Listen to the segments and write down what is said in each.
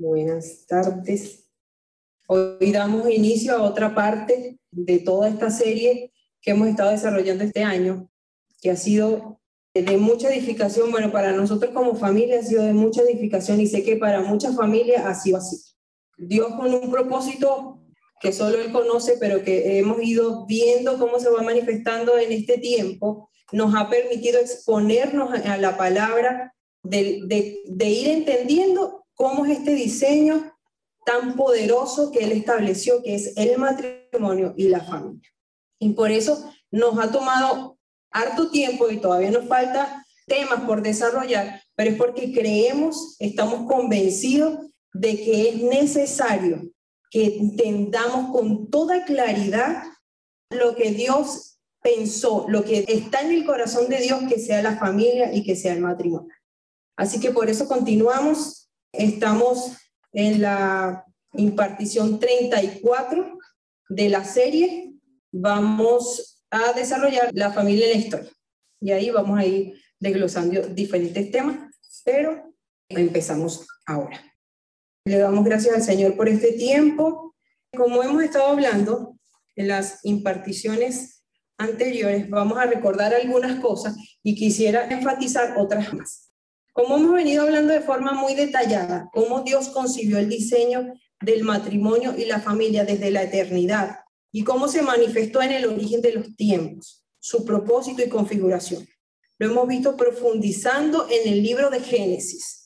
Buenas tardes. Hoy damos inicio a otra parte de toda esta serie que hemos estado desarrollando este año, que ha sido de mucha edificación. Bueno, para nosotros como familia ha sido de mucha edificación y sé que para muchas familias ha sido así. Dios con un propósito que solo Él conoce, pero que hemos ido viendo cómo se va manifestando en este tiempo, nos ha permitido exponernos a la palabra, de, de, ir entendiendo cómo es este diseño tan poderoso que Él estableció, que es el matrimonio y la familia. Y por eso nos ha tomado harto tiempo y todavía nos falta temas por desarrollar, pero es porque creemos, estamos convencidos de que es necesario que entendamos con toda claridad lo que Dios pensó, lo que está en el corazón de Dios, que sea la familia y que sea el matrimonio. Así que por eso continuamos. Estamos en la impartición 34 de la serie. Vamos a desarrollar la familia en la historia. Y ahí vamos a ir desglosando diferentes temas, pero empezamos ahora. Le damos gracias al Señor por este tiempo. Como hemos estado hablando en las imparticiones anteriores, vamos a recordar algunas cosas y quisiera enfatizar otras más. Como hemos venido hablando de forma muy detallada, cómo Dios concibió el diseño del matrimonio y la familia desde la eternidad y cómo se manifestó en el origen de los tiempos, su propósito y configuración. Lo hemos visto profundizando en el libro de Génesis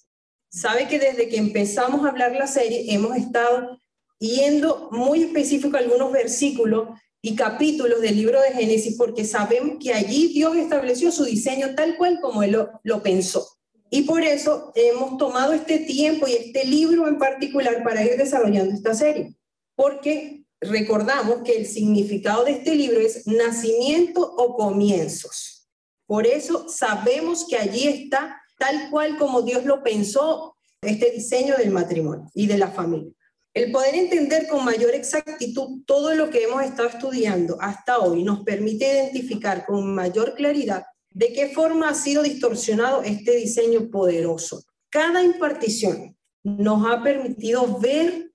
sabe que desde que empezamos a hablar la serie hemos estado yendo muy específico a algunos versículos y capítulos del libro de Génesis porque sabemos que allí Dios estableció su diseño tal cual como Él lo, lo pensó. Y por eso hemos tomado este tiempo y este libro en particular para ir desarrollando esta serie, porque recordamos que el significado de este libro es nacimiento o comienzos. Por eso sabemos que allí está tal cual como Dios lo pensó, este diseño del matrimonio y de la familia. El poder entender con mayor exactitud todo lo que hemos estado estudiando hasta hoy nos permite identificar con mayor claridad de qué forma ha sido distorsionado este diseño poderoso. Cada impartición nos ha permitido ver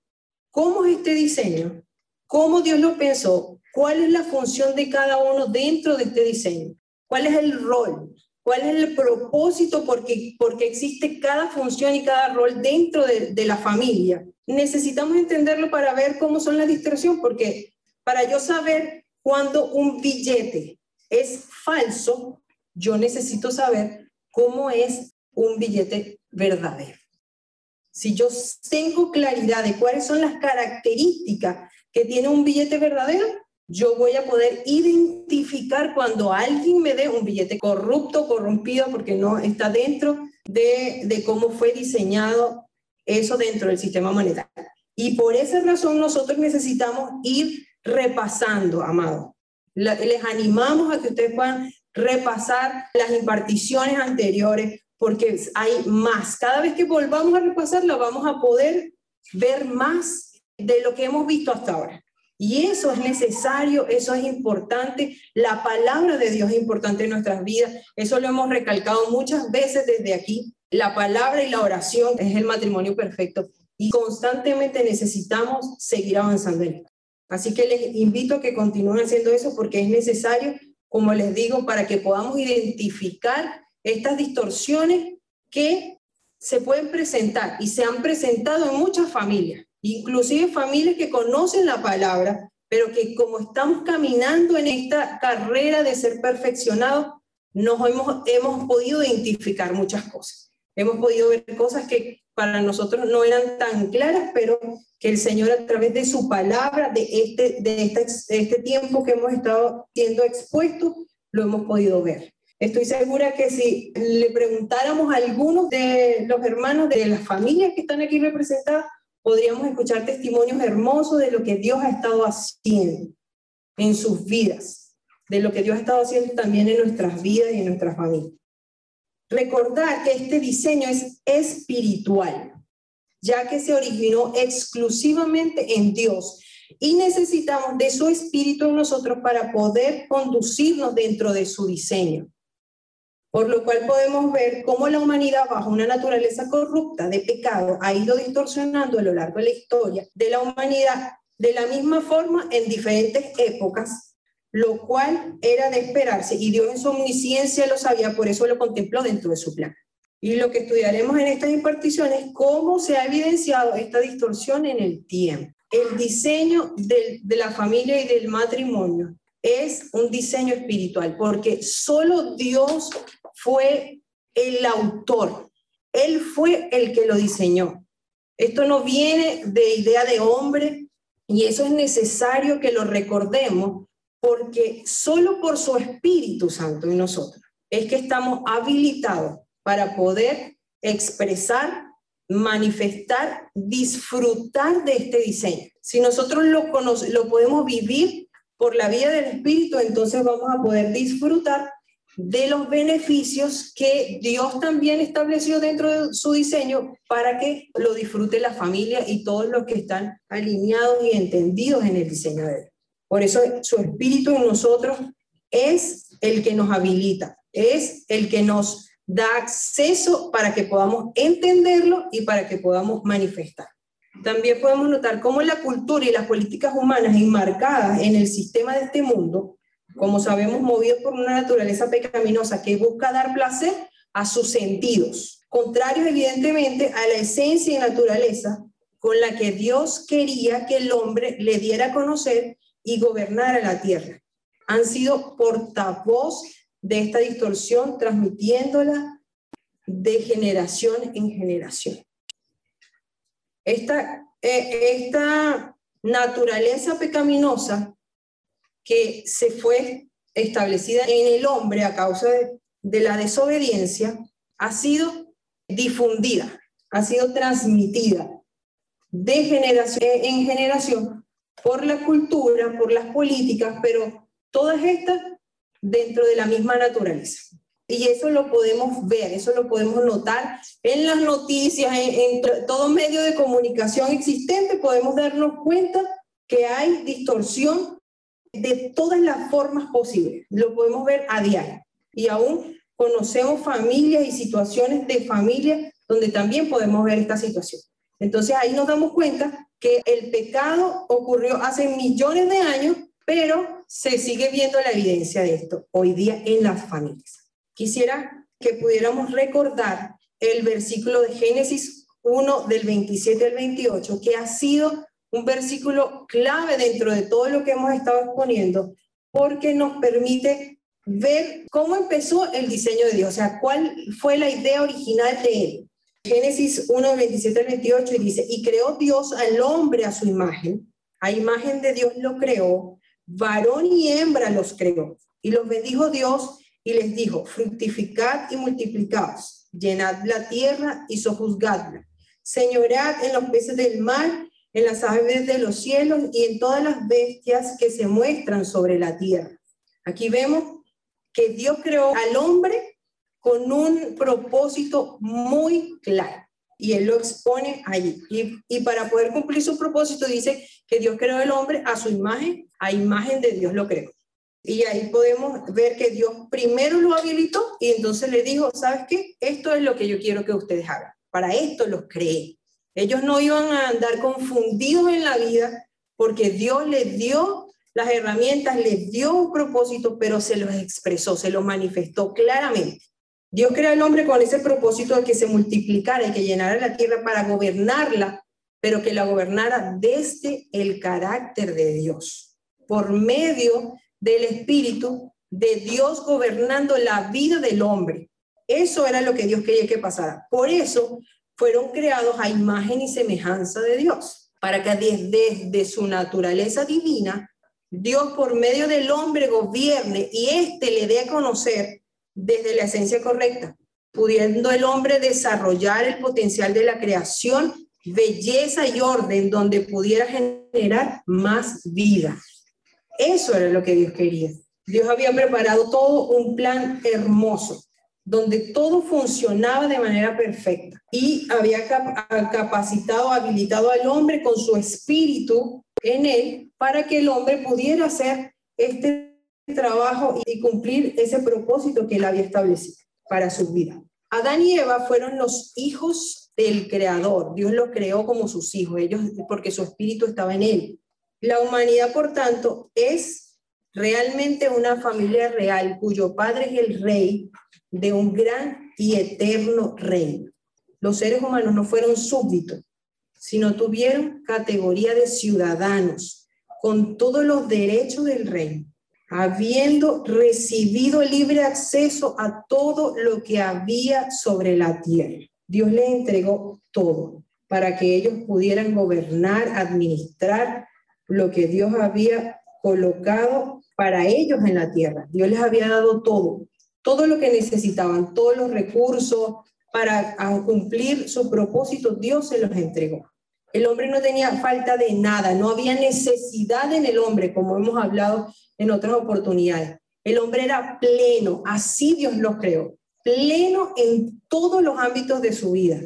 cómo es este diseño, cómo Dios lo pensó, cuál es la función de cada uno dentro de este diseño, cuál es el rol, cuál es el propósito porque, porque existe cada función y cada rol dentro de, la familia. Necesitamos entenderlo para ver cómo son las distorsiones, porque para yo saber cuándo un billete es falso, yo necesito saber cómo es un billete verdadero. Si yo tengo claridad de cuáles son las características que tiene un billete verdadero, yo voy a poder identificar cuando alguien me dé un billete corrupto, corrompido, porque no está dentro de, cómo fue diseñado eso dentro del sistema monetario. Y por esa razón nosotros necesitamos ir repasando, amado. Les animamos a que ustedes puedan repasar las imparticiones anteriores, porque hay más. Cada vez que volvamos a repasarla, vamos a poder ver más de lo que hemos visto hasta ahora. Y eso es necesario, eso es importante. La palabra de Dios es importante en nuestras vidas. Eso lo hemos recalcado muchas veces desde aquí. La palabra y la oración es el matrimonio perfecto y constantemente necesitamos seguir avanzando. Así que les invito a que continúen haciendo eso porque es necesario, como les digo, para que podamos identificar estas distorsiones que se pueden presentar y se han presentado en muchas familias inclusive familias que conocen la palabra, pero que como estamos caminando en esta carrera de ser perfeccionados, nos hemos, hemos podido identificar muchas cosas. Hemos podido ver cosas que para nosotros no eran tan claras, pero que el Señor a través de su palabra, de este, de este, tiempo que hemos estado siendo expuestos, lo hemos podido ver. Estoy segura que si le preguntáramos a algunos de los hermanos de las familias que están aquí representadas, podríamos escuchar testimonios hermosos de lo que Dios ha estado haciendo en sus vidas, de lo que Dios ha estado haciendo también en nuestras vidas y en nuestras familias. Recordar que este diseño es espiritual, ya que se originó exclusivamente en Dios y necesitamos de su espíritu en nosotros para poder conducirnos dentro de su diseño. Por lo cual podemos ver cómo la humanidad, bajo una naturaleza corrupta de pecado, ha ido distorsionando a lo largo de la historia de la humanidad de la misma forma en diferentes épocas, lo cual era de esperarse. Y Dios en su omnisciencia lo sabía, por eso lo contempló dentro de su plan. Y lo que estudiaremos en estas imparticiones es cómo se ha evidenciado esta distorsión en el tiempo. El diseño de la familia y del matrimonio es un diseño espiritual, porque solo Dios fue el autor. Él fue el que lo diseñó. Esto no viene de idea de hombre y eso es necesario que lo recordemos porque solo por su Espíritu Santo en nosotros es que estamos habilitados para poder expresar, manifestar, disfrutar de este diseño. Si nosotros lo, podemos vivir por la vía del Espíritu, entonces vamos a poder disfrutar de los beneficios que Dios también estableció dentro de su diseño para que lo disfrute la familia y todos los que están alineados y entendidos en el diseño de Dios. Por eso su espíritu en nosotros es el que nos habilita, es el que nos da acceso para que podamos entenderlo y para que podamos manifestar. También podemos notar cómo la cultura y las políticas humanas enmarcadas en el sistema de este mundo como sabemos, movidos por una naturaleza pecaminosa que busca dar placer a sus sentidos, contrarios evidentemente a la esencia y naturaleza con la que Dios quería que el hombre le diera a conocer y gobernara la tierra. Han sido portavoz de esta distorsión, transmitiéndola de generación en generación. Esta, eh, esta naturaleza pecaminosa que se fue establecida en el hombre a causa de, la desobediencia ha sido difundida, ha sido transmitida de generación en generación por la cultura, por las políticas, pero todas estas dentro de la misma naturaleza. Y eso lo podemos ver, eso lo podemos notar en las noticias, en, en todo medio de comunicación existente, podemos darnos cuenta que hay distorsión de todas las formas posibles. Lo podemos ver a diario. Y aún conocemos familias y situaciones de familia donde también podemos ver esta situación. Entonces ahí nos damos cuenta que el pecado ocurrió hace millones de años, pero se sigue viendo la evidencia de esto hoy día en las familias. Quisiera que pudiéramos recordar el versículo de Génesis 1 del 27 al 28, que ha sido un versículo clave dentro de todo lo que hemos estado exponiendo, porque nos permite ver cómo empezó el diseño de Dios, o sea, cuál fue la idea original de él. Génesis 1, 27 al 28 y dice, y creó Dios al hombre a su imagen, a imagen de Dios lo creó, varón y hembra los creó, y los bendijo Dios y les dijo, fructificad y multiplicaos, llenad la tierra y sojuzgadla, señorad en los peces del mar en las aves de los cielos y en todas las bestias que se muestran sobre la tierra. Aquí vemos que Dios creó al hombre con un propósito muy claro y él lo expone allí. Y, para poder cumplir su propósito dice que Dios creó al hombre a su imagen, a imagen de Dios lo creó. Y ahí podemos ver que Dios primero lo habilitó y entonces le dijo, ¿sabes qué? Esto es lo que yo quiero que ustedes hagan. Para esto los creé. Ellos no iban a andar confundidos en la vida porque Dios les dio las herramientas, les dio un propósito, pero se los expresó, se los manifestó claramente. Dios creó al hombre con ese propósito de que se multiplicara y que llenara la tierra para gobernarla, pero que la gobernara desde el carácter de Dios, por medio del Espíritu de Dios gobernando la vida del hombre. Eso era lo que Dios quería que pasara. Por eso fueron creados a imagen y semejanza de Dios, para que desde, su naturaleza divina, Dios por medio del hombre gobierne y éste le dé a conocer desde la esencia correcta, pudiendo el hombre desarrollar el potencial de la creación, belleza y orden donde pudiera generar más vida. Eso era lo que Dios quería. Dios había preparado todo un plan hermoso donde todo funcionaba de manera perfecta y había capacitado, habilitado al hombre con su espíritu en él para que el hombre pudiera hacer este trabajo y cumplir ese propósito que él había establecido. para su vida. Adán y Eva fueron los hijos del Creador. Dios los creó como sus hijos, ellos porque su espíritu estaba en él. La humanidad, por tanto, es realmente una familia real cuyo padre es el rey de un gran y eterno reino. Los seres humanos no fueron súbditos, sino tuvieron categoría de ciudadanos con todos los derechos del reino, habiendo recibido libre acceso a todo lo que había sobre la tierra. Dios les entregó todo para que ellos pudieran gobernar, administrar lo que Dios había colocado para ellos en la tierra. Dios les había dado todo, todo lo que necesitaban, todos los recursos para cumplir su propósito, Dios se los entregó. El hombre no tenía falta de nada, no había necesidad en el hombre, como hemos hablado en otras oportunidades. El hombre era pleno, así Dios los creó, pleno en todos los ámbitos de su vida,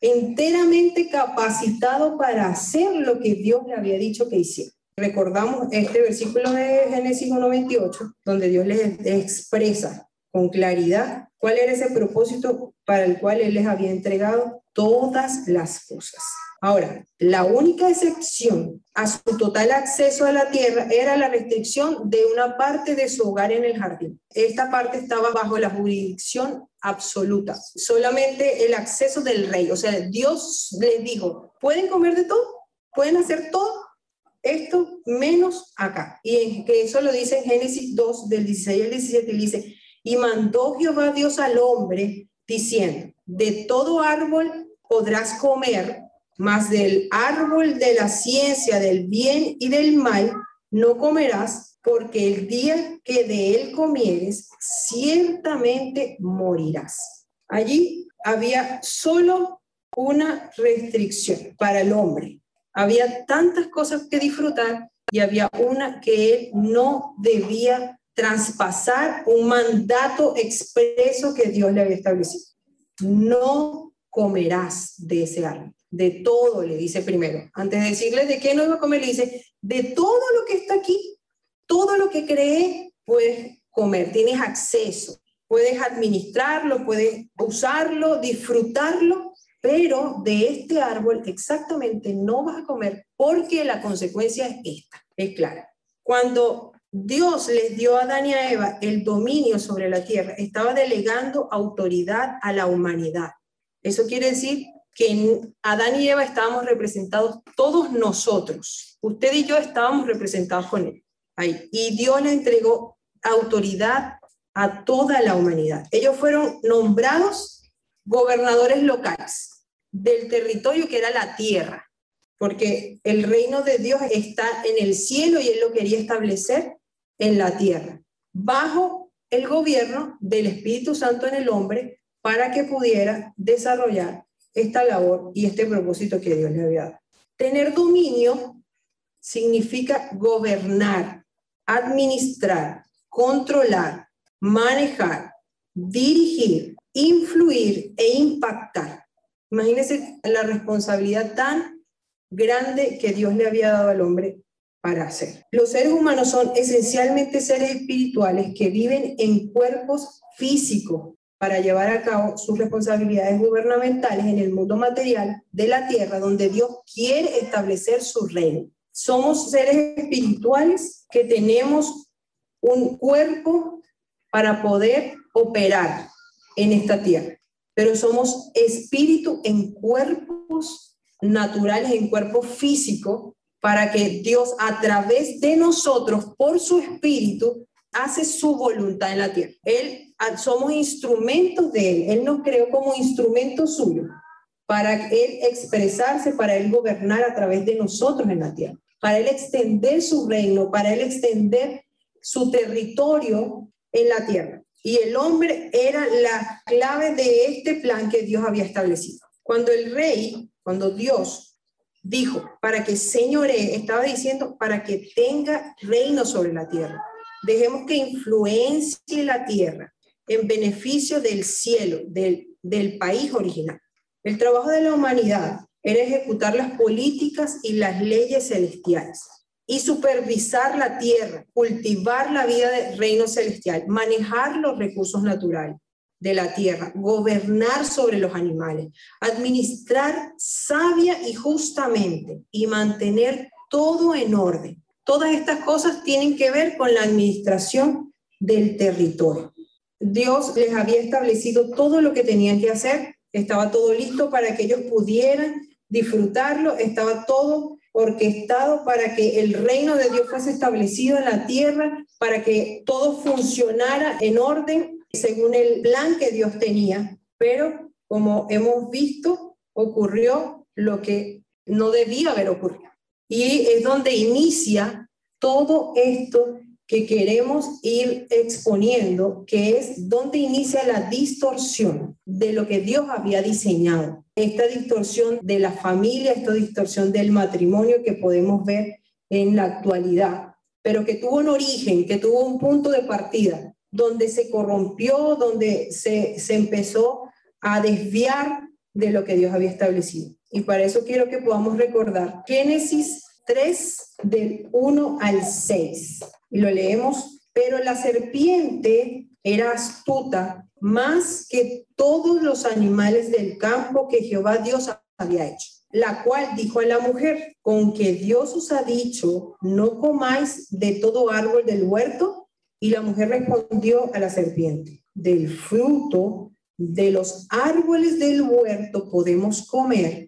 enteramente capacitado para hacer lo que Dios le había dicho que hiciera. Recordamos este versículo de Génesis 1.28, donde Dios les expresa con claridad cuál era ese propósito para el cual Él les había entregado todas las cosas. Ahora, la única excepción a su total acceso a la tierra era la restricción de una parte de su hogar en el jardín. Esta parte estaba bajo la jurisdicción absoluta, solamente el acceso del rey. O sea, Dios les dijo, pueden comer de todo, pueden hacer todo, esto menos acá. Y que eso lo dice en Génesis 2, del 16 al 17, y dice, y mandó Jehová Dios al hombre diciendo, de todo árbol podrás comer, mas del árbol de la ciencia del bien y del mal no comerás, porque el día que de él comieres, ciertamente morirás. Allí había solo una restricción para el hombre. Había tantas cosas que disfrutar y había una que él no debía traspasar un mandato expreso que Dios le había establecido. No comerás de ese árbol de todo, le dice primero. Antes de decirle de qué no iba a comer, le dice, de todo lo que está aquí, todo lo que cree, puedes comer, tienes acceso, puedes administrarlo, puedes usarlo, disfrutarlo, pero de este árbol exactamente no vas a comer porque la consecuencia es esta, es clara. Cuando Dios les dio a Adán y a Eva el dominio sobre la tierra, estaba delegando autoridad a la humanidad. Eso quiere decir que en Adán y Eva estábamos representados todos nosotros. Usted y yo estábamos representados con él. Ahí. Y Dios le entregó autoridad a toda la humanidad. Ellos fueron nombrados gobernadores locales del territorio que era la tierra, porque el reino de Dios está en el cielo y él lo quería establecer en la tierra, bajo el gobierno del Espíritu Santo en el hombre para que pudiera desarrollar esta labor y este propósito que Dios le había dado. Tener dominio significa gobernar, administrar, controlar, manejar, dirigir, influir e impactar. Imagínense la responsabilidad tan grande que Dios le había dado al hombre para hacer. Los seres humanos son esencialmente seres espirituales que viven en cuerpos físicos, para llevar a cabo sus responsabilidades gubernamentales en el mundo material de la tierra, donde Dios quiere establecer su reino. Somos seres espirituales que tenemos un cuerpo para poder operar en esta tierra, pero somos espíritu en cuerpos naturales, en cuerpo físico, para que Dios a través de nosotros, por su espíritu, hace su voluntad en la tierra. Él, somos instrumentos de Él. Él nos creó como instrumento suyo para Él expresarse, para Él gobernar a través de nosotros en la tierra, para Él extender su reino, para Él extender su territorio en la tierra. Y el hombre era la clave de este plan que Dios había establecido. Cuando el rey, cuando Dios dijo, para que señore, estaba diciendo, para que tenga reino sobre la tierra. Dejemos que influencie la tierra en beneficio del cielo, del, país original. El trabajo de la humanidad era ejecutar las políticas y las leyes celestiales y supervisar la tierra, cultivar la vida del reino celestial, manejar los recursos naturales, de la tierra, gobernar sobre los animales, administrar sabia y justamente y mantener todo en orden. Todas estas cosas tienen que ver con la administración del territorio. Dios les había establecido todo lo que tenían que hacer, estaba todo listo para que ellos pudieran disfrutarlo, estaba todo orquestado para que el reino de Dios fuese establecido en la tierra, para que todo funcionara en orden según el plan que Dios tenía. Pero como hemos visto, ocurrió lo que no debía haber ocurrido. Y es donde inicia todo esto que queremos ir exponiendo, que es donde inicia la distorsión de lo que Dios había diseñado. Esta distorsión de la familia, esta distorsión del matrimonio que podemos ver en la actualidad, pero que tuvo un origen, que tuvo un punto de partida, donde se corrompió, donde se, se empezó a desviar de lo que Dios había establecido. Y para eso quiero que podamos recordar Génesis 3 del 1 al 6 y lo leemos, pero la serpiente era astuta más que todos los animales del campo que Jehová Dios había hecho, la cual dijo a la mujer, con que Dios os ha dicho, no comáis de todo árbol del huerto. Y la mujer respondió a la serpiente, del fruto de los árboles del huerto podemos comer,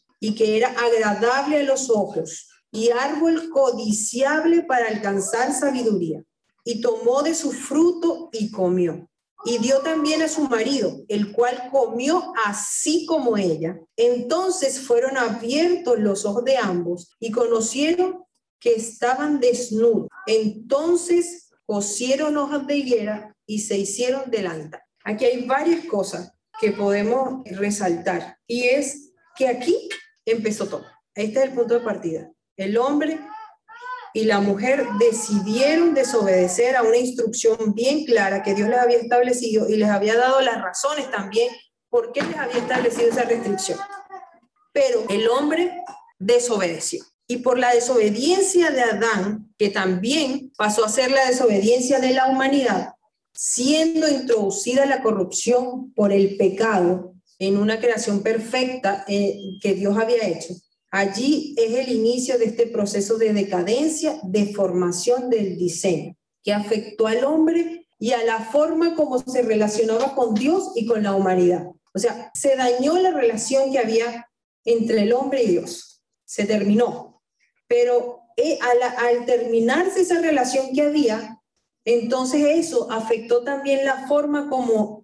y que era agradable a los ojos y árbol codiciable para alcanzar sabiduría. Y tomó de su fruto y comió. Y dio también a su marido, el cual comió así como ella. Entonces fueron abiertos los ojos de ambos y conocieron que estaban desnudos. Entonces cosieron hojas de higuera y se hicieron delanta. Aquí hay varias cosas que podemos resaltar y es que aquí empezó todo. Este es el punto de partida. El hombre y la mujer decidieron desobedecer a una instrucción bien clara que Dios les había establecido y les había dado las razones también por qué les había establecido esa restricción. Pero el hombre desobedeció. Y por la desobediencia de Adán, que también pasó a ser la desobediencia de la humanidad, siendo introducida la corrupción por el pecado, en una creación perfecta eh, que Dios había hecho. Allí es el inicio de este proceso de decadencia, de formación del diseño, que afectó al hombre y a la forma como se relacionaba con Dios y con la humanidad. O sea, se dañó la relación que había entre el hombre y Dios. Se terminó. Pero eh, al, al terminarse esa relación que había, entonces eso afectó también la forma como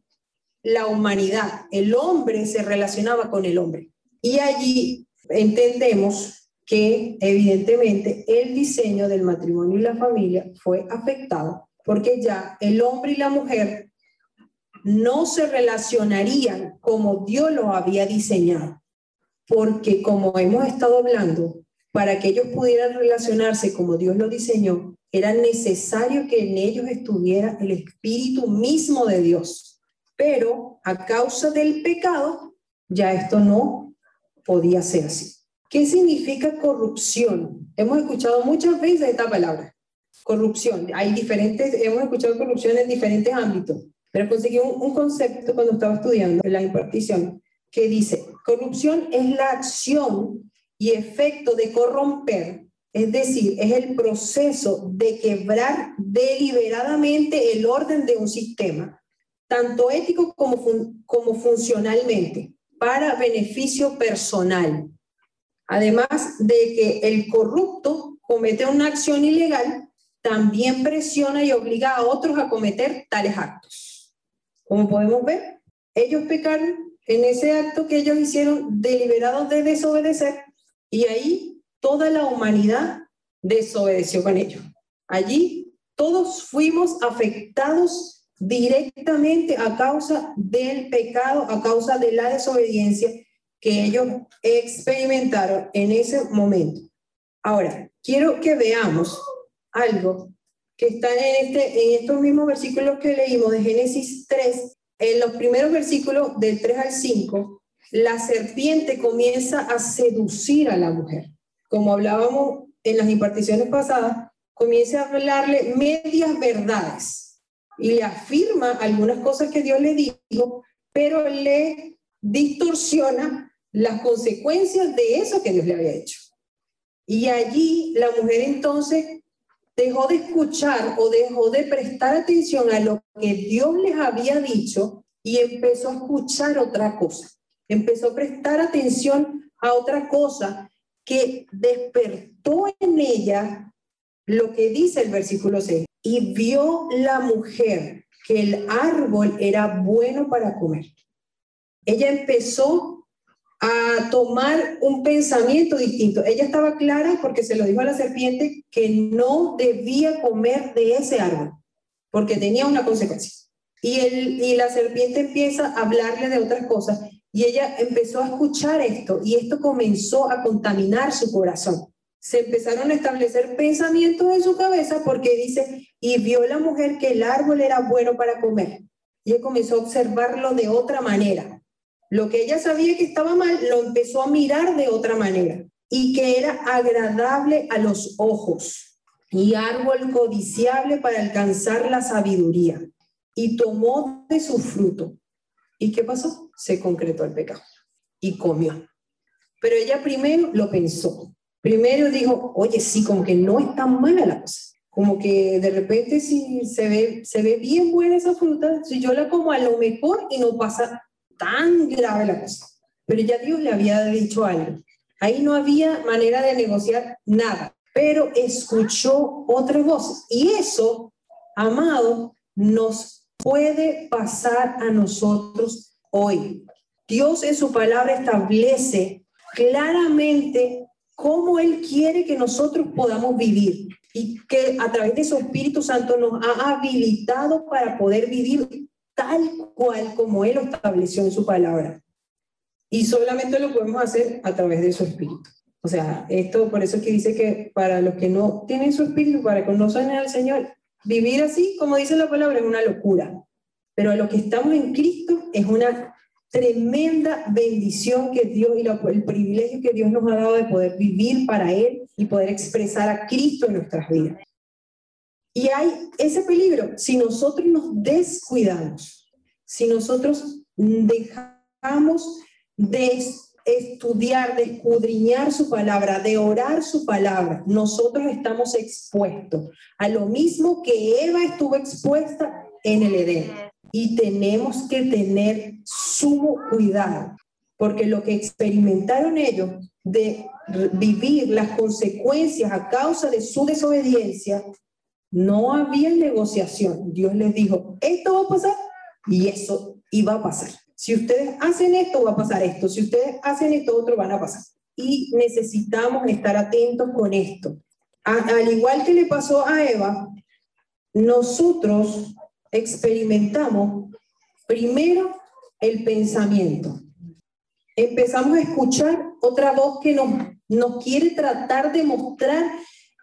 la humanidad, el hombre se relacionaba con el hombre. Y allí entendemos que evidentemente el diseño del matrimonio y la familia fue afectado porque ya el hombre y la mujer no se relacionarían como Dios lo había diseñado. Porque como hemos estado hablando, para que ellos pudieran relacionarse como Dios lo diseñó, era necesario que en ellos estuviera el espíritu mismo de Dios pero a causa del pecado ya esto no podía ser así. ¿Qué significa corrupción? Hemos escuchado muchas veces esta palabra, corrupción. Hay diferentes, hemos escuchado corrupción en diferentes ámbitos, pero conseguí un, un concepto cuando estaba estudiando la impartición que dice, corrupción es la acción y efecto de corromper, es decir, es el proceso de quebrar deliberadamente el orden de un sistema tanto ético como, como funcionalmente, para beneficio personal. Además de que el corrupto comete una acción ilegal, también presiona y obliga a otros a cometer tales actos. Como podemos ver, ellos pecaron en ese acto que ellos hicieron deliberados de desobedecer y ahí toda la humanidad desobedeció con ellos. Allí todos fuimos afectados directamente a causa del pecado, a causa de la desobediencia que ellos experimentaron en ese momento. Ahora, quiero que veamos algo que está en, este, en estos mismos versículos que leímos de Génesis 3, en los primeros versículos del 3 al 5, la serpiente comienza a seducir a la mujer. Como hablábamos en las imparticiones pasadas, comienza a hablarle medias verdades le afirma algunas cosas que Dios le dijo, pero le distorsiona las consecuencias de eso que Dios le había hecho. Y allí la mujer entonces dejó de escuchar o dejó de prestar atención a lo que Dios les había dicho y empezó a escuchar otra cosa. Empezó a prestar atención a otra cosa que despertó en ella lo que dice el versículo 6. Y vio la mujer que el árbol era bueno para comer. Ella empezó a tomar un pensamiento distinto. Ella estaba clara porque se lo dijo a la serpiente que no debía comer de ese árbol, porque tenía una consecuencia. Y, el, y la serpiente empieza a hablarle de otras cosas y ella empezó a escuchar esto y esto comenzó a contaminar su corazón. Se empezaron a establecer pensamientos en su cabeza porque dice, y vio la mujer que el árbol era bueno para comer. Y ella comenzó a observarlo de otra manera lo que ella sabía que estaba mal, lo empezó a mirar de otra manera y que era agradable a los ojos y árbol codiciable para alcanzar la sabiduría. Y tomó de su fruto. ¿Y qué pasó? Se concretó el pecado y comió. Pero ella primero lo pensó. Primero dijo, oye, sí, como que no es tan mala la cosa. Como que de repente si se ve, se ve bien buena esa fruta, si yo la como a lo mejor y no pasa tan grave la cosa. Pero ya Dios le había dicho algo. Ahí no había manera de negociar nada, pero escuchó otra voz. Y eso, amado, nos puede pasar a nosotros hoy. Dios en su palabra establece claramente cómo Él quiere que nosotros podamos vivir y que a través de su Espíritu Santo nos ha habilitado para poder vivir tal cual como Él lo estableció en su palabra. Y solamente lo podemos hacer a través de su espíritu. O sea, esto por eso es que dice que para los que no tienen su espíritu, para que no suenen al Señor, vivir así, como dice la palabra, es una locura. Pero a los que estamos en Cristo es una tremenda bendición que Dios y el privilegio que Dios nos ha dado de poder vivir para Él y poder expresar a Cristo en nuestras vidas. Y hay ese peligro si nosotros nos descuidamos, si nosotros dejamos de estudiar, de escudriñar su palabra, de orar su palabra, nosotros estamos expuestos a lo mismo que Eva estuvo expuesta en el Edén. Y tenemos que tener sumo cuidado, porque lo que experimentaron ellos de vivir las consecuencias a causa de su desobediencia no había negociación. Dios les dijo, esto va a pasar y eso iba a pasar. Si ustedes hacen esto, va a pasar esto. Si ustedes hacen esto, otro van a pasar. Y necesitamos estar atentos con esto. al igual que le pasó a Eva, nosotros experimentamos primero el pensamiento. Empezamos a escuchar otra voz que nos, quiere tratar de mostrar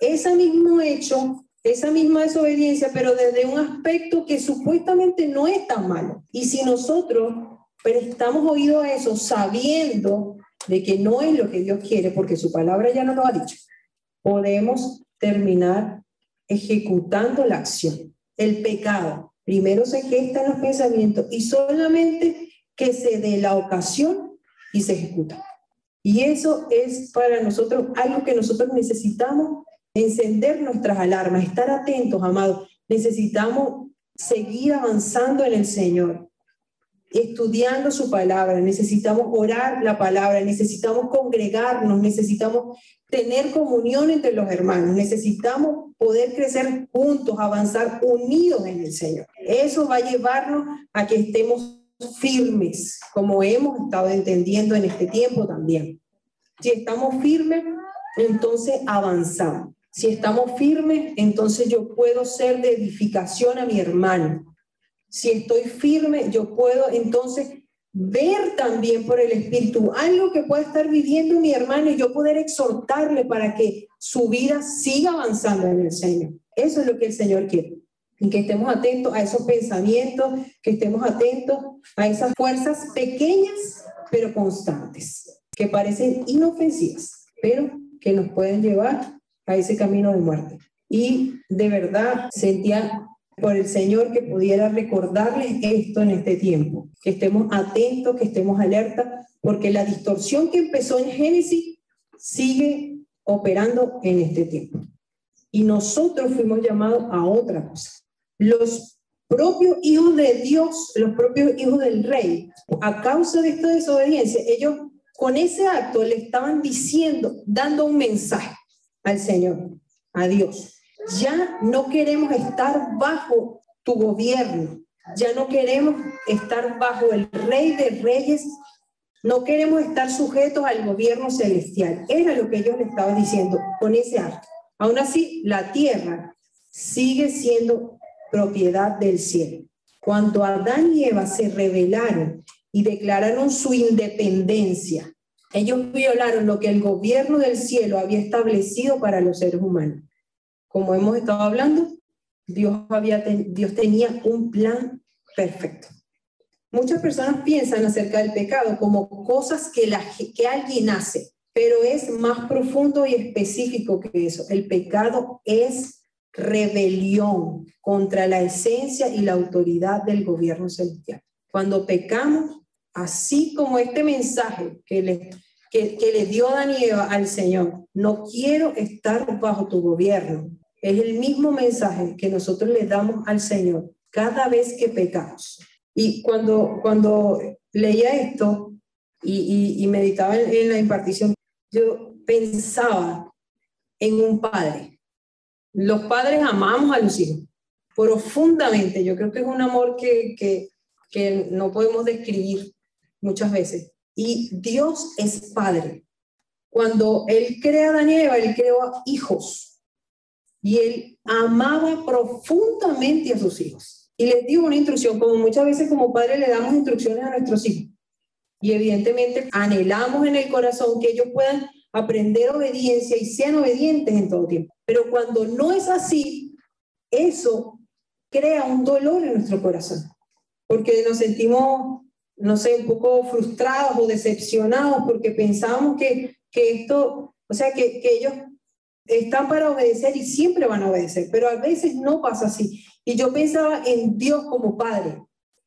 ese mismo hecho esa misma desobediencia, pero desde un aspecto que supuestamente no es tan malo. Y si nosotros prestamos oído a eso sabiendo de que no es lo que Dios quiere, porque su palabra ya nos lo ha dicho, podemos terminar ejecutando la acción. El pecado primero se gesta en los pensamientos y solamente que se dé la ocasión y se ejecuta. Y eso es para nosotros algo que nosotros necesitamos encender nuestras alarmas, estar atentos, amados. Necesitamos seguir avanzando en el Señor, estudiando su palabra, necesitamos orar la palabra, necesitamos congregarnos, necesitamos tener comunión entre los hermanos, necesitamos poder crecer juntos, avanzar unidos en el Señor. Eso va a llevarnos a que estemos firmes, como hemos estado entendiendo en este tiempo también. Si estamos firmes, entonces avanzamos. Si estamos firmes, entonces yo puedo ser de edificación a mi hermano. si estoy firme, yo puedo entonces ver también por el Espíritu algo que pueda estar viviendo mi hermano y yo poder exhortarle para que su vida siga avanzando en el Señor. Eso es lo que el Señor quiere. Y que estemos atentos a esos pensamientos, que estemos atentos a esas fuerzas pequeñas pero constantes, que parecen inofensivas, pero que nos pueden llevar a ese camino de muerte. Y de verdad sentía por el Señor que pudiera recordarles esto en este tiempo, que estemos atentos, que estemos alerta, porque la distorsión que empezó en Génesis sigue operando en este tiempo. Y nosotros fuimos llamados a otra cosa. Los propios hijos de Dios, los propios hijos del rey, a causa de esta desobediencia, ellos con ese acto le estaban diciendo, dando un mensaje al Señor, a Dios. Ya no queremos estar bajo tu gobierno, ya no queremos estar bajo el rey de reyes, no queremos estar sujetos al gobierno celestial. Era lo que ellos le estaban diciendo con ese acto. Aún así, la tierra sigue siendo propiedad del cielo. Cuando Adán y Eva se rebelaron y declararon su independencia, ellos violaron lo que el gobierno del cielo había establecido para los seres humanos. Como hemos estado hablando, Dios tenía un plan perfecto. Muchas personas piensan acerca del pecado como cosas que, alguien hace, pero es más profundo y específico que eso. El pecado es rebelión contra la esencia y la autoridad del gobierno celestial. Cuando pecamos, así como este mensaje que le, que, le dio Daniela al Señor, no quiero estar bajo tu gobierno, es el mismo mensaje que nosotros le damos al Señor cada vez que pecamos. Y cuando, cuando leía esto y, y meditaba en la impartición, yo pensaba en un padre. Los padres amamos a los hijos profundamente. Yo creo que es un amor que, que, que no podemos describir muchas veces. Y Dios es padre. Cuando Él crea a Daniel, Él creó hijos y él amaba profundamente a sus hijos. Y les dio una instrucción, como muchas veces como padres le damos instrucciones a nuestros hijos. Y evidentemente anhelamos en el corazón que ellos puedan aprender obediencia y sean obedientes en todo tiempo. Pero cuando no es así, eso crea un dolor en nuestro corazón, porque nos sentimos, no sé, un poco frustrados o decepcionados porque pensamos que, que esto, o sea, que, que ellos están para obedecer y siempre van a obedecer, pero a veces no pasa así. Y yo pensaba en Dios como Padre.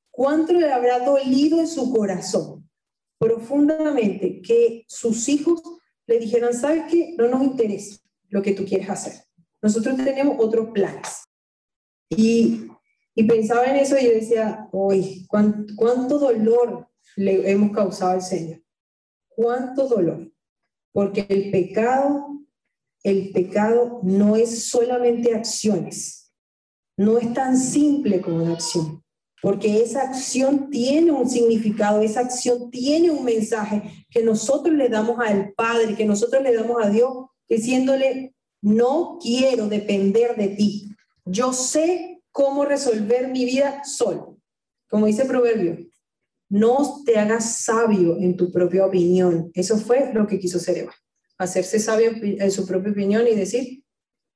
¿Cuánto le habrá dolido en su corazón profundamente que sus hijos le dijeran, sabes qué, no nos interesa lo que tú quieres hacer. Nosotros tenemos otros planes. Y, pensaba en eso y yo decía, hoy, ¿cuánto, cuánto dolor le hemos causado al Señor. Cuánto dolor. Porque el pecado el pecado no es solamente acciones, no es tan simple como una acción, porque esa acción tiene un significado, esa acción tiene un mensaje que nosotros le damos al Padre, que nosotros le damos a Dios, diciéndole, no quiero depender de ti, yo sé cómo resolver mi vida solo. Como dice el proverbio, no te hagas sabio en tu propia opinión. Eso fue lo que quiso ser Eva hacerse sabio en su propia opinión y decir,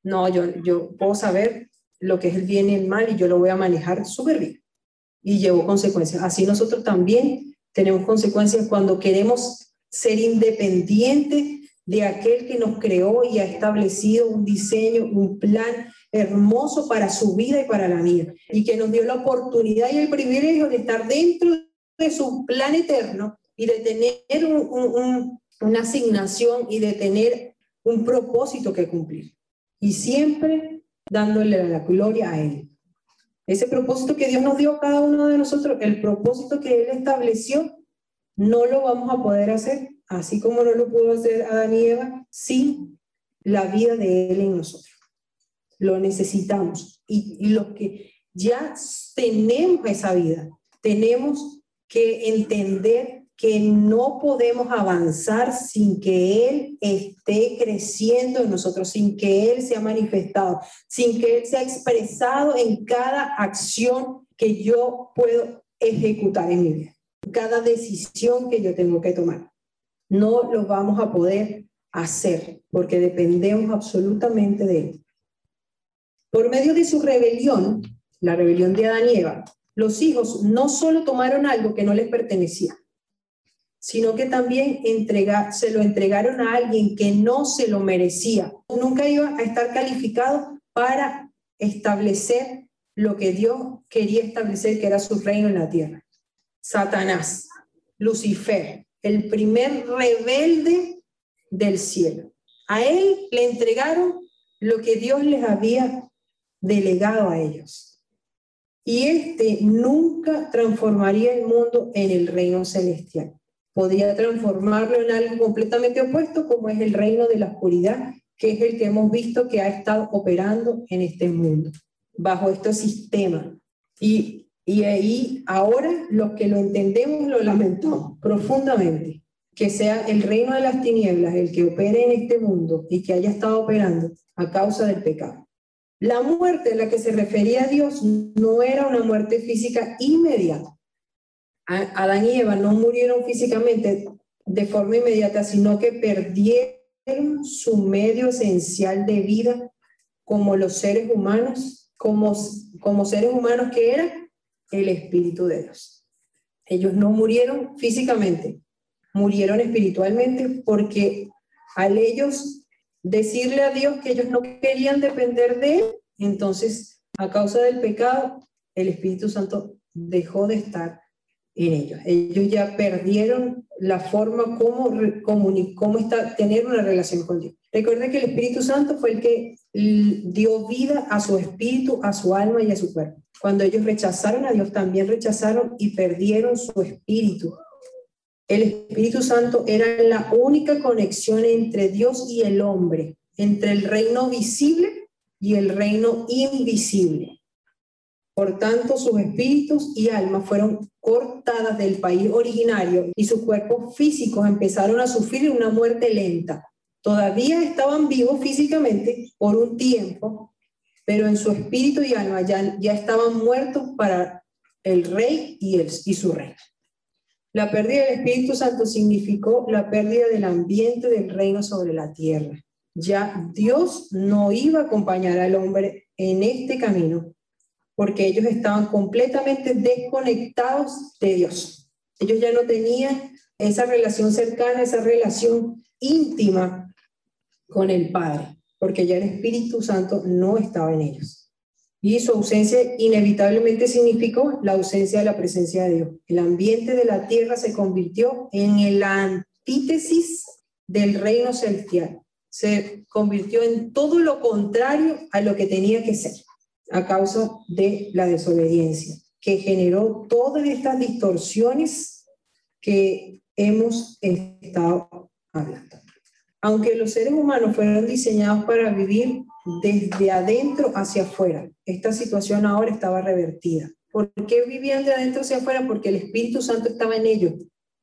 no, yo, yo puedo saber lo que es el bien y el mal y yo lo voy a manejar súper bien. Y llevo consecuencias. Así nosotros también tenemos consecuencias cuando queremos ser independientes de aquel que nos creó y ha establecido un diseño, un plan hermoso para su vida y para la mía, y que nos dio la oportunidad y el privilegio de estar dentro de su plan eterno y de tener un, una asignación y de tener un propósito que cumplir. Y siempre dándole la gloria a Él. Ese propósito que Dios nos dio a cada uno de nosotros, el propósito que Él estableció, no lo vamos a poder hacer, así como no lo pudo hacer Adán y Eva, sin la vida de Él en nosotros. Lo necesitamos. Y, y los que ya tenemos esa vida, tenemos que entender que no podemos avanzar sin que Él esté creciendo en nosotros, sin que Él sea manifestado, sin que Él sea expresado en cada acción que yo puedo ejecutar en mi vida, cada decisión que yo tengo que tomar. No lo vamos a poder hacer porque dependemos absolutamente de Él. Por medio de su rebelión, la rebelión de Adán y Eva, los hijos no solo tomaron algo que no les pertenecía, sino que también se lo entregaron a alguien que no se lo merecía. Nunca iba a estar calificado para establecer lo que Dios quería establecer, que era su reino en la tierra. Satanás, Lucifer, el primer rebelde del cielo. A él le entregaron lo que Dios les había delegado a ellos. Y este nunca transformaría el mundo en el reino celestial podría transformarlo en algo completamente opuesto, como es el reino de la oscuridad, que es el que hemos visto que ha estado operando en este mundo, bajo este sistema. Y, y ahí ahora los que lo entendemos lo lamentamos profundamente, que sea el reino de las tinieblas el que opere en este mundo y que haya estado operando a causa del pecado. La muerte a la que se refería Dios no era una muerte física inmediata, Adán y Eva no murieron físicamente de forma inmediata, sino que perdieron su medio esencial de vida como los seres humanos, como, como seres humanos que eran el Espíritu de Dios. Ellos no murieron físicamente, murieron espiritualmente porque al ellos decirle a Dios que ellos no querían depender de Él, entonces a causa del pecado, el Espíritu Santo dejó de estar en ellos. Ellos ya perdieron la forma como, cómo está, tener una relación con Dios. Recuerden que el Espíritu Santo fue el que dio vida a su espíritu, a su alma y a su cuerpo. Cuando ellos rechazaron a Dios, también rechazaron y perdieron su espíritu. El Espíritu Santo era la única conexión entre Dios y el hombre, entre el reino visible y el reino invisible. Por tanto, sus espíritus y almas fueron cortadas del país originario y sus cuerpos físicos empezaron a sufrir una muerte lenta. Todavía estaban vivos físicamente por un tiempo, pero en su espíritu y alma ya, ya estaban muertos para el rey y, y su rey. La pérdida del Espíritu Santo significó la pérdida del ambiente del reino sobre la tierra. Ya Dios no iba a acompañar al hombre en este camino, porque ellos estaban completamente desconectados de Dios. Ellos ya no tenían esa relación cercana, esa relación íntima con el Padre, porque ya el Espíritu Santo no estaba en ellos. Y su ausencia inevitablemente significó la ausencia de la presencia de Dios. El ambiente de la tierra se convirtió en la antítesis del reino celestial. Se convirtió en todo lo contrario a lo que tenía que ser a causa de la desobediencia, que generó todas estas distorsiones que hemos estado hablando. Aunque los seres humanos fueron diseñados para vivir desde adentro hacia afuera, esta situación ahora estaba revertida. ¿Por qué vivían de adentro hacia afuera? Porque el Espíritu Santo estaba en ellos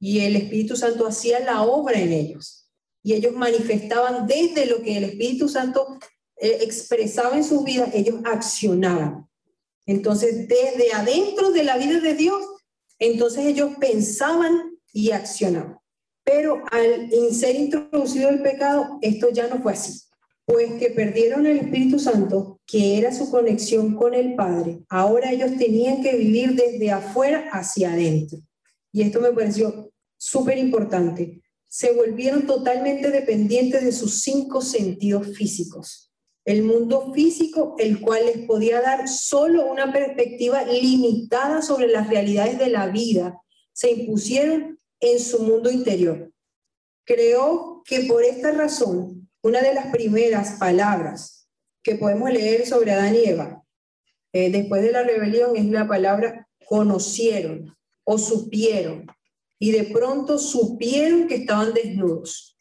y el Espíritu Santo hacía la obra en ellos. Y ellos manifestaban desde lo que el Espíritu Santo eh, expresaba en su vida, ellos accionaban. Entonces, desde adentro de la vida de Dios, entonces ellos pensaban y accionaban. Pero al ser introducido el pecado, esto ya no fue así. Pues que perdieron el Espíritu Santo, que era su conexión con el Padre, ahora ellos tenían que vivir desde afuera hacia adentro. Y esto me pareció súper importante. Se volvieron totalmente dependientes de sus cinco sentidos físicos el mundo físico, el cual les podía dar solo una perspectiva limitada sobre las realidades de la vida, se impusieron en su mundo interior. Creo que por esta razón, una de las primeras palabras que podemos leer sobre Adán y Eva, eh, después de la rebelión, es la palabra conocieron o supieron. Y de pronto supieron que estaban desnudos.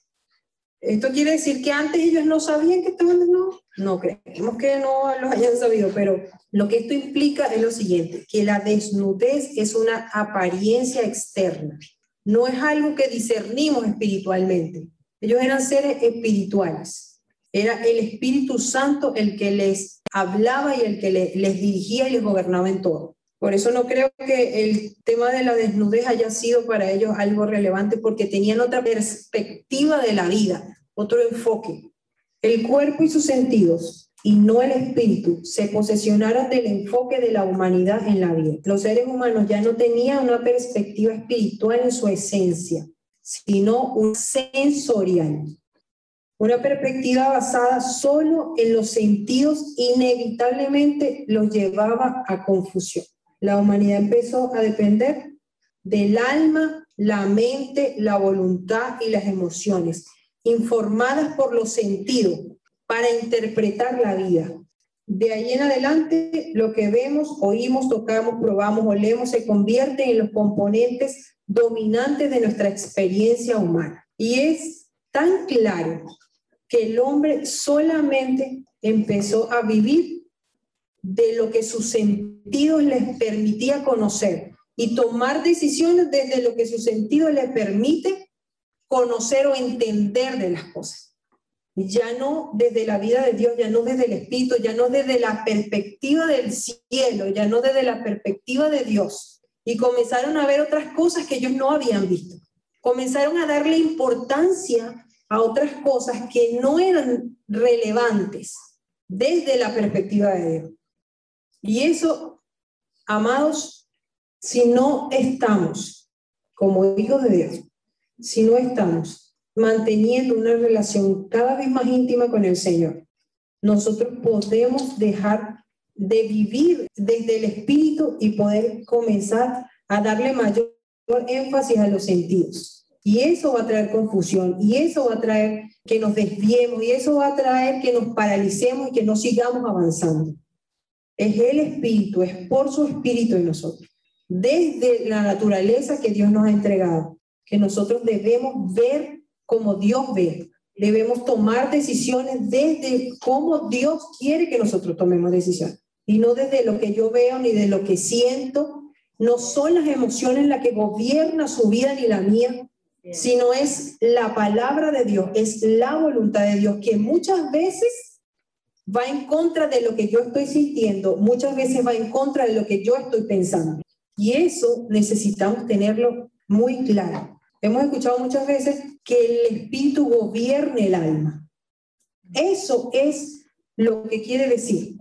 ¿Esto quiere decir que antes ellos no sabían que estaban desnudos? No creemos que no los hayan sabido, pero lo que esto implica es lo siguiente, que la desnudez es una apariencia externa, no es algo que discernimos espiritualmente. Ellos eran seres espirituales. Era el Espíritu Santo el que les hablaba y el que les dirigía y les gobernaba en todo. Por eso no creo que el tema de la desnudez haya sido para ellos algo relevante porque tenían otra perspectiva de la vida, otro enfoque. El cuerpo y sus sentidos y no el espíritu se posesionaron del enfoque de la humanidad en la vida. Los seres humanos ya no tenían una perspectiva espiritual en su esencia, sino un sensorial. Una perspectiva basada solo en los sentidos inevitablemente los llevaba a confusión la humanidad empezó a depender del alma, la mente, la voluntad y las emociones, informadas por los sentidos para interpretar la vida. De ahí en adelante, lo que vemos, oímos, tocamos, probamos, olemos, se convierte en los componentes dominantes de nuestra experiencia humana. Y es tan claro que el hombre solamente empezó a vivir de lo que sus sentidos les permitía conocer y tomar decisiones desde lo que sus sentidos les permite conocer o entender de las cosas. Ya no desde la vida de Dios, ya no desde el Espíritu, ya no desde la perspectiva del cielo, ya no desde la perspectiva de Dios. Y comenzaron a ver otras cosas que ellos no habían visto. Comenzaron a darle importancia a otras cosas que no eran relevantes desde la perspectiva de Dios. Y eso, amados, si no estamos como hijos de Dios, si no estamos manteniendo una relación cada vez más íntima con el Señor, nosotros podemos dejar de vivir desde el espíritu y poder comenzar a darle mayor énfasis a los sentidos. Y eso va a traer confusión, y eso va a traer que nos desviemos, y eso va a traer que nos paralicemos y que no sigamos avanzando. Es el Espíritu, es por su Espíritu en nosotros. Desde la naturaleza que Dios nos ha entregado, que nosotros debemos ver como Dios ve. Debemos tomar decisiones desde cómo Dios quiere que nosotros tomemos decisiones. Y no desde lo que yo veo ni de lo que siento. No son las emociones las que gobierna su vida ni la mía, sino es la palabra de Dios, es la voluntad de Dios, que muchas veces va en contra de lo que yo estoy sintiendo, muchas veces va en contra de lo que yo estoy pensando. Y eso necesitamos tenerlo muy claro. Hemos escuchado muchas veces que el espíritu gobierne el alma. Eso es lo que quiere decir,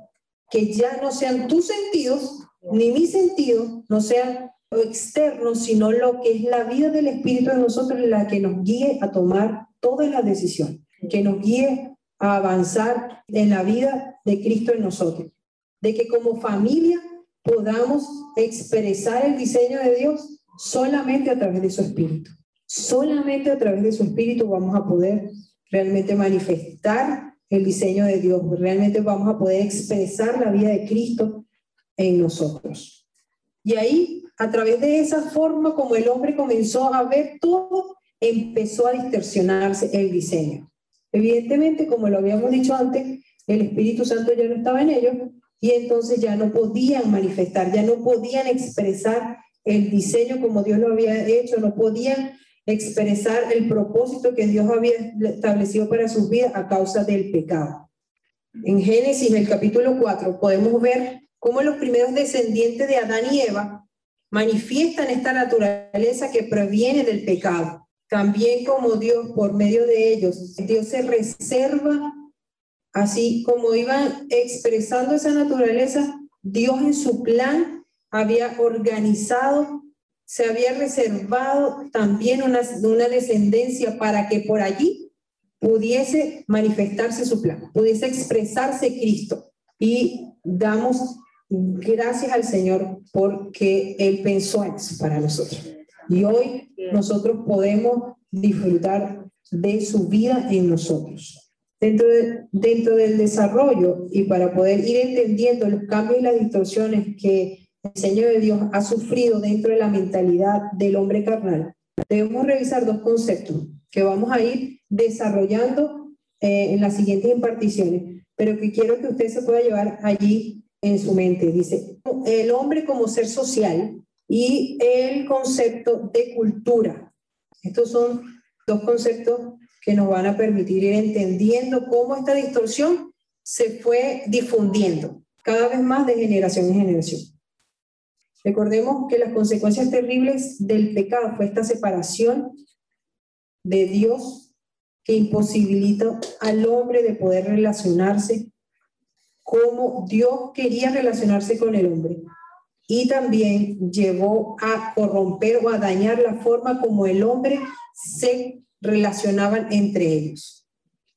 que ya no sean tus sentidos ni mis sentidos, no sean externos, sino lo que es la vida del espíritu de nosotros la que nos guíe a tomar todas las decisiones, que nos guíe a avanzar en la vida de Cristo en nosotros. De que como familia podamos expresar el diseño de Dios solamente a través de su espíritu. Solamente a través de su espíritu vamos a poder realmente manifestar el diseño de Dios. Realmente vamos a poder expresar la vida de Cristo en nosotros. Y ahí, a través de esa forma como el hombre comenzó a ver todo, empezó a distorsionarse el diseño. Evidentemente, como lo habíamos dicho antes, el Espíritu Santo ya no estaba en ellos y entonces ya no podían manifestar, ya no podían expresar el diseño como Dios lo había hecho, no podían expresar el propósito que Dios había establecido para sus vidas a causa del pecado. En Génesis, el capítulo 4, podemos ver cómo los primeros descendientes de Adán y Eva manifiestan esta naturaleza que proviene del pecado. También como Dios, por medio de ellos, Dios se reserva, así como iban expresando esa naturaleza, Dios en su plan había organizado, se había reservado también una, descendencia para que por allí pudiese manifestarse su plan, pudiese expresarse Cristo. Y damos gracias al Señor porque Él pensó en eso para nosotros. Y hoy nosotros podemos disfrutar de su vida en nosotros. Dentro, dentro del desarrollo y para poder ir entendiendo los cambios y las distorsiones que el Señor de Dios ha sufrido dentro de la mentalidad del hombre carnal, debemos revisar dos conceptos que vamos a ir desarrollando eh, en las siguientes imparticiones, pero que quiero que usted se pueda llevar allí en su mente. Dice, el hombre como ser social y el concepto de cultura. Estos son dos conceptos que nos van a permitir ir entendiendo cómo esta distorsión se fue difundiendo cada vez más de generación en generación. Recordemos que las consecuencias terribles del pecado fue esta separación de Dios que imposibilita al hombre de poder relacionarse como Dios quería relacionarse con el hombre. Y también llevó a corromper o a dañar la forma como el hombre se relacionaban entre ellos.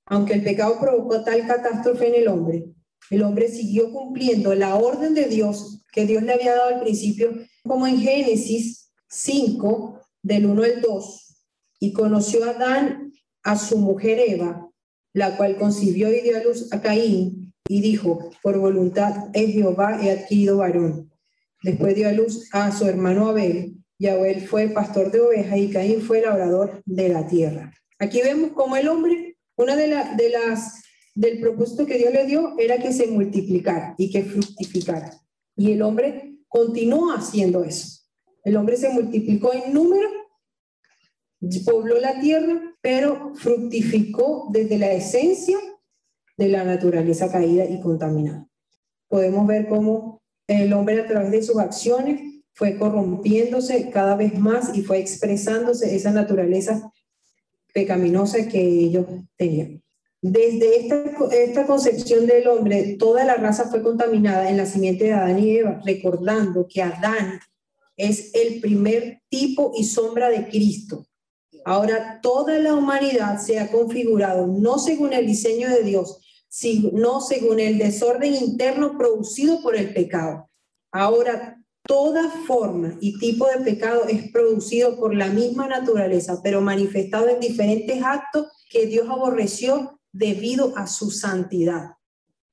Aunque el pecado provocó tal catástrofe en el hombre, el hombre siguió cumpliendo la orden de Dios que Dios le había dado al principio, como en Génesis 5, del 1 al 2, y conoció a Adán a su mujer Eva, la cual concibió y dio a luz a Caín, y dijo, por voluntad es Jehová he adquirido varón. Después dio a luz a su hermano Abel, y Abel fue pastor de ovejas, y Caín fue labrador de la tierra. Aquí vemos como el hombre, una de, de las del propósito que Dios le dio era que se multiplicara y que fructificara. Y el hombre continuó haciendo eso. El hombre se multiplicó en número, pobló la tierra, pero fructificó desde la esencia de la naturaleza caída y contaminada. Podemos ver cómo el hombre a través de sus acciones fue corrompiéndose cada vez más y fue expresándose esa naturaleza pecaminosa que ellos tenían. Desde esta, esta, concepción del hombre, toda la raza fue contaminada en la simiente de Adán y Eva, recordando que Adán es el primer tipo y sombra de Cristo. Ahora toda la humanidad se ha configurado no según el diseño de Dios, sino según el desorden interno producido por el pecado. Ahora toda forma y tipo de pecado es producido por la misma naturaleza, pero manifestado en diferentes actos que Dios aborreció debido a su santidad.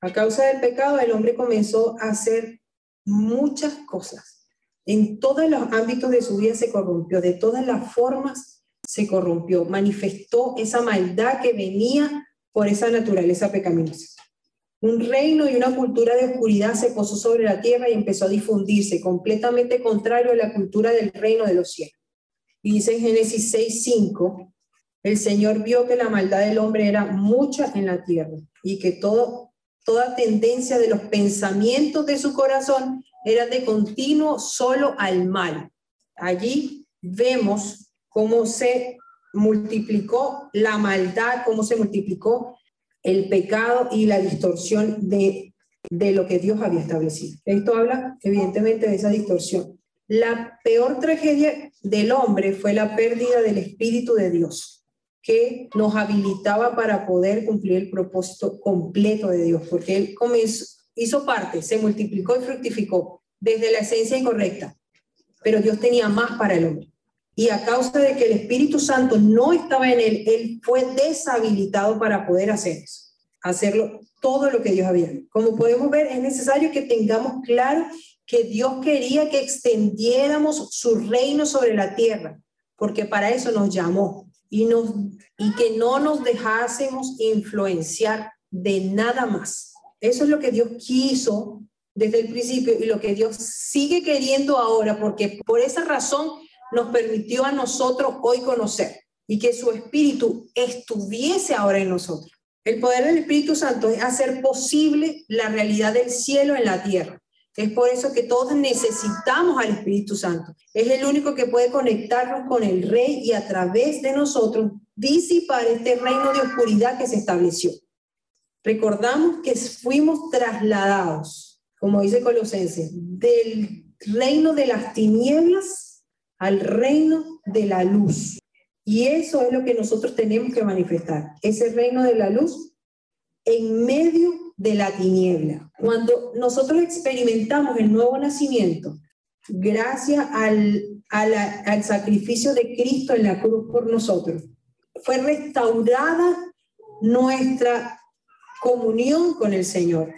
A causa del pecado, el hombre comenzó a hacer muchas cosas. En todos los ámbitos de su vida se corrompió, de todas las formas se corrompió, manifestó esa maldad que venía por esa naturaleza pecaminosa. Un reino y una cultura de oscuridad se posó sobre la tierra y empezó a difundirse, completamente contrario a la cultura del reino de los cielos. Y dice en Génesis 6:5, el Señor vio que la maldad del hombre era mucha en la tierra y que todo, toda tendencia de los pensamientos de su corazón era de continuo solo al mal. Allí vemos cómo se multiplicó la maldad, cómo se multiplicó el pecado y la distorsión de, de lo que Dios había establecido. Esto habla evidentemente de esa distorsión. La peor tragedia del hombre fue la pérdida del Espíritu de Dios que nos habilitaba para poder cumplir el propósito completo de Dios, porque Él comenzó, hizo parte, se multiplicó y fructificó desde la esencia incorrecta, pero Dios tenía más para el hombre. Y a causa de que el Espíritu Santo no estaba en él, él fue deshabilitado para poder hacer eso, hacerlo todo lo que Dios había. Como podemos ver, es necesario que tengamos claro que Dios quería que extendiéramos su reino sobre la tierra, porque para eso nos llamó y, nos, y que no nos dejásemos influenciar de nada más. Eso es lo que Dios quiso desde el principio y lo que Dios sigue queriendo ahora, porque por esa razón nos permitió a nosotros hoy conocer y que su Espíritu estuviese ahora en nosotros. El poder del Espíritu Santo es hacer posible la realidad del cielo en la tierra. Es por eso que todos necesitamos al Espíritu Santo. Es el único que puede conectarnos con el Rey y a través de nosotros disipar este reino de oscuridad que se estableció. Recordamos que fuimos trasladados, como dice Colosenses, del reino de las tinieblas al reino de la luz. Y eso es lo que nosotros tenemos que manifestar, ese reino de la luz en medio de la tiniebla. Cuando nosotros experimentamos el nuevo nacimiento, gracias al, al sacrificio de Cristo en la cruz por nosotros, fue restaurada nuestra comunión con el Señor,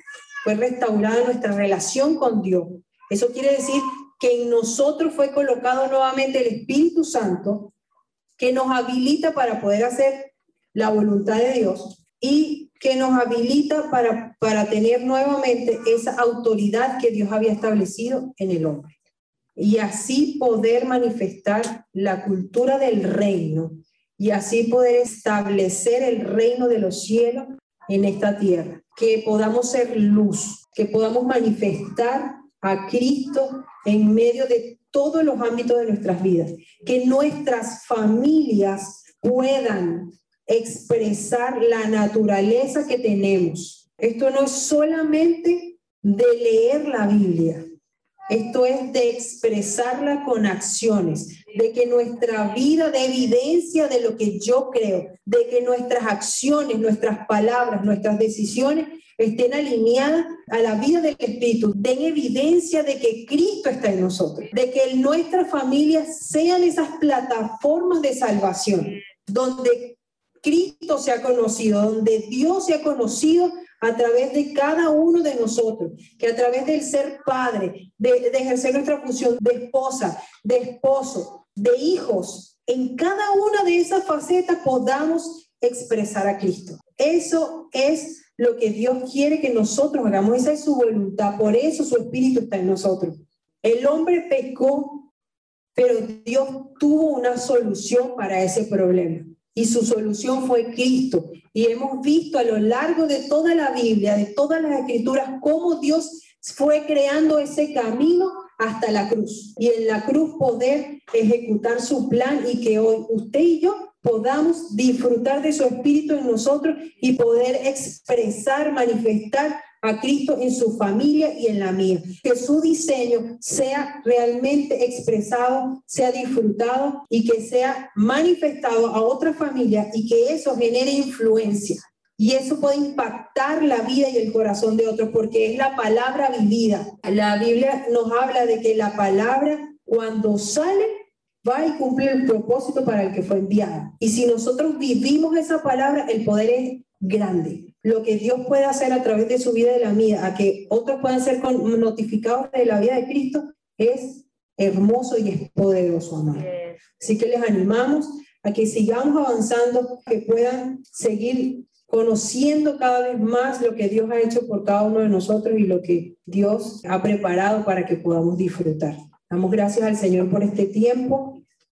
fue restaurada nuestra relación con Dios. Eso quiere decir que en nosotros fue colocado nuevamente el Espíritu Santo que nos habilita para poder hacer la voluntad de Dios y que nos habilita para, para tener nuevamente esa autoridad que Dios había establecido en el hombre. Y así poder manifestar la cultura del reino y así poder establecer el reino de los cielos en esta tierra. Que podamos ser luz, que podamos manifestar a Cristo en medio de todos los ámbitos de nuestras vidas, que nuestras familias puedan expresar la naturaleza que tenemos. Esto no es solamente de leer la Biblia, esto es de expresarla con acciones, de que nuestra vida dé evidencia de lo que yo creo, de que nuestras acciones, nuestras palabras, nuestras decisiones estén alineadas a la vida del Espíritu, den evidencia de que Cristo está en nosotros, de que nuestras familias sean esas plataformas de salvación, donde Cristo se ha conocido, donde Dios se ha conocido a través de cada uno de nosotros, que a través del ser padre, de, ejercer nuestra función de esposa, de esposo, de hijos, en cada una de esas facetas podamos expresar a Cristo. Eso es lo que Dios quiere que nosotros hagamos, esa es su voluntad, por eso su espíritu está en nosotros. El hombre pecó, pero Dios tuvo una solución para ese problema y su solución fue Cristo. Y hemos visto a lo largo de toda la Biblia, de todas las escrituras, cómo Dios fue creando ese camino hasta la cruz. Y en la cruz poder ejecutar su plan y que hoy usted y yo podamos disfrutar de su espíritu en nosotros y poder expresar, manifestar a Cristo en su familia y en la mía. Que su diseño sea realmente expresado, sea disfrutado y que sea manifestado a otra familia y que eso genere influencia. Y eso puede impactar la vida y el corazón de otros porque es la palabra vivida. La Biblia nos habla de que la palabra cuando sale va a cumplir el propósito para el que fue enviada. Y si nosotros vivimos esa palabra, el poder es grande lo que Dios puede hacer a través de su vida y de la mía, a que otros puedan ser notificados de la vida de Cristo, es hermoso y es poderoso, amado. Así que les animamos a que sigamos avanzando, que puedan seguir conociendo cada vez más lo que Dios ha hecho por cada uno de nosotros y lo que Dios ha preparado para que podamos disfrutar. Damos gracias al Señor por este tiempo